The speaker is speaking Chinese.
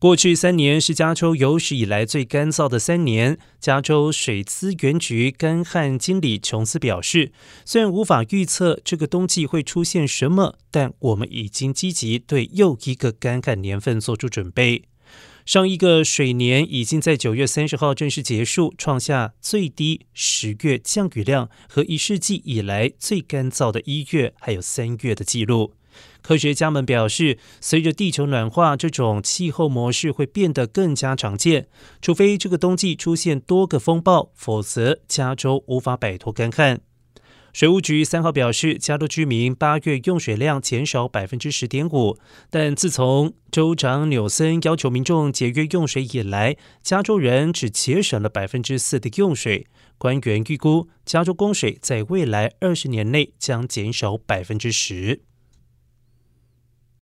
过去三年是加州有史以来最干燥的三年。加州水资源局干旱经理琼斯表示，虽然无法预测这个冬季会出现什么，但我们已经积极对又一个干旱年份做出准备。上一个水年已经在九月三十号正式结束，创下最低十月降雨量和一世纪以来最干燥的一月还有三月的记录。科学家们表示，随着地球暖化，这种气候模式会变得更加常见。除非这个冬季出现多个风暴，否则加州无法摆脱干旱。水务局三号表示，加州居民八月用水量减少百分之十点五，但自从州长纽森要求民众节约用水以来，加州人只节省了百分之四的用水。官员预估，加州供水在未来二十年内将减少百分之十。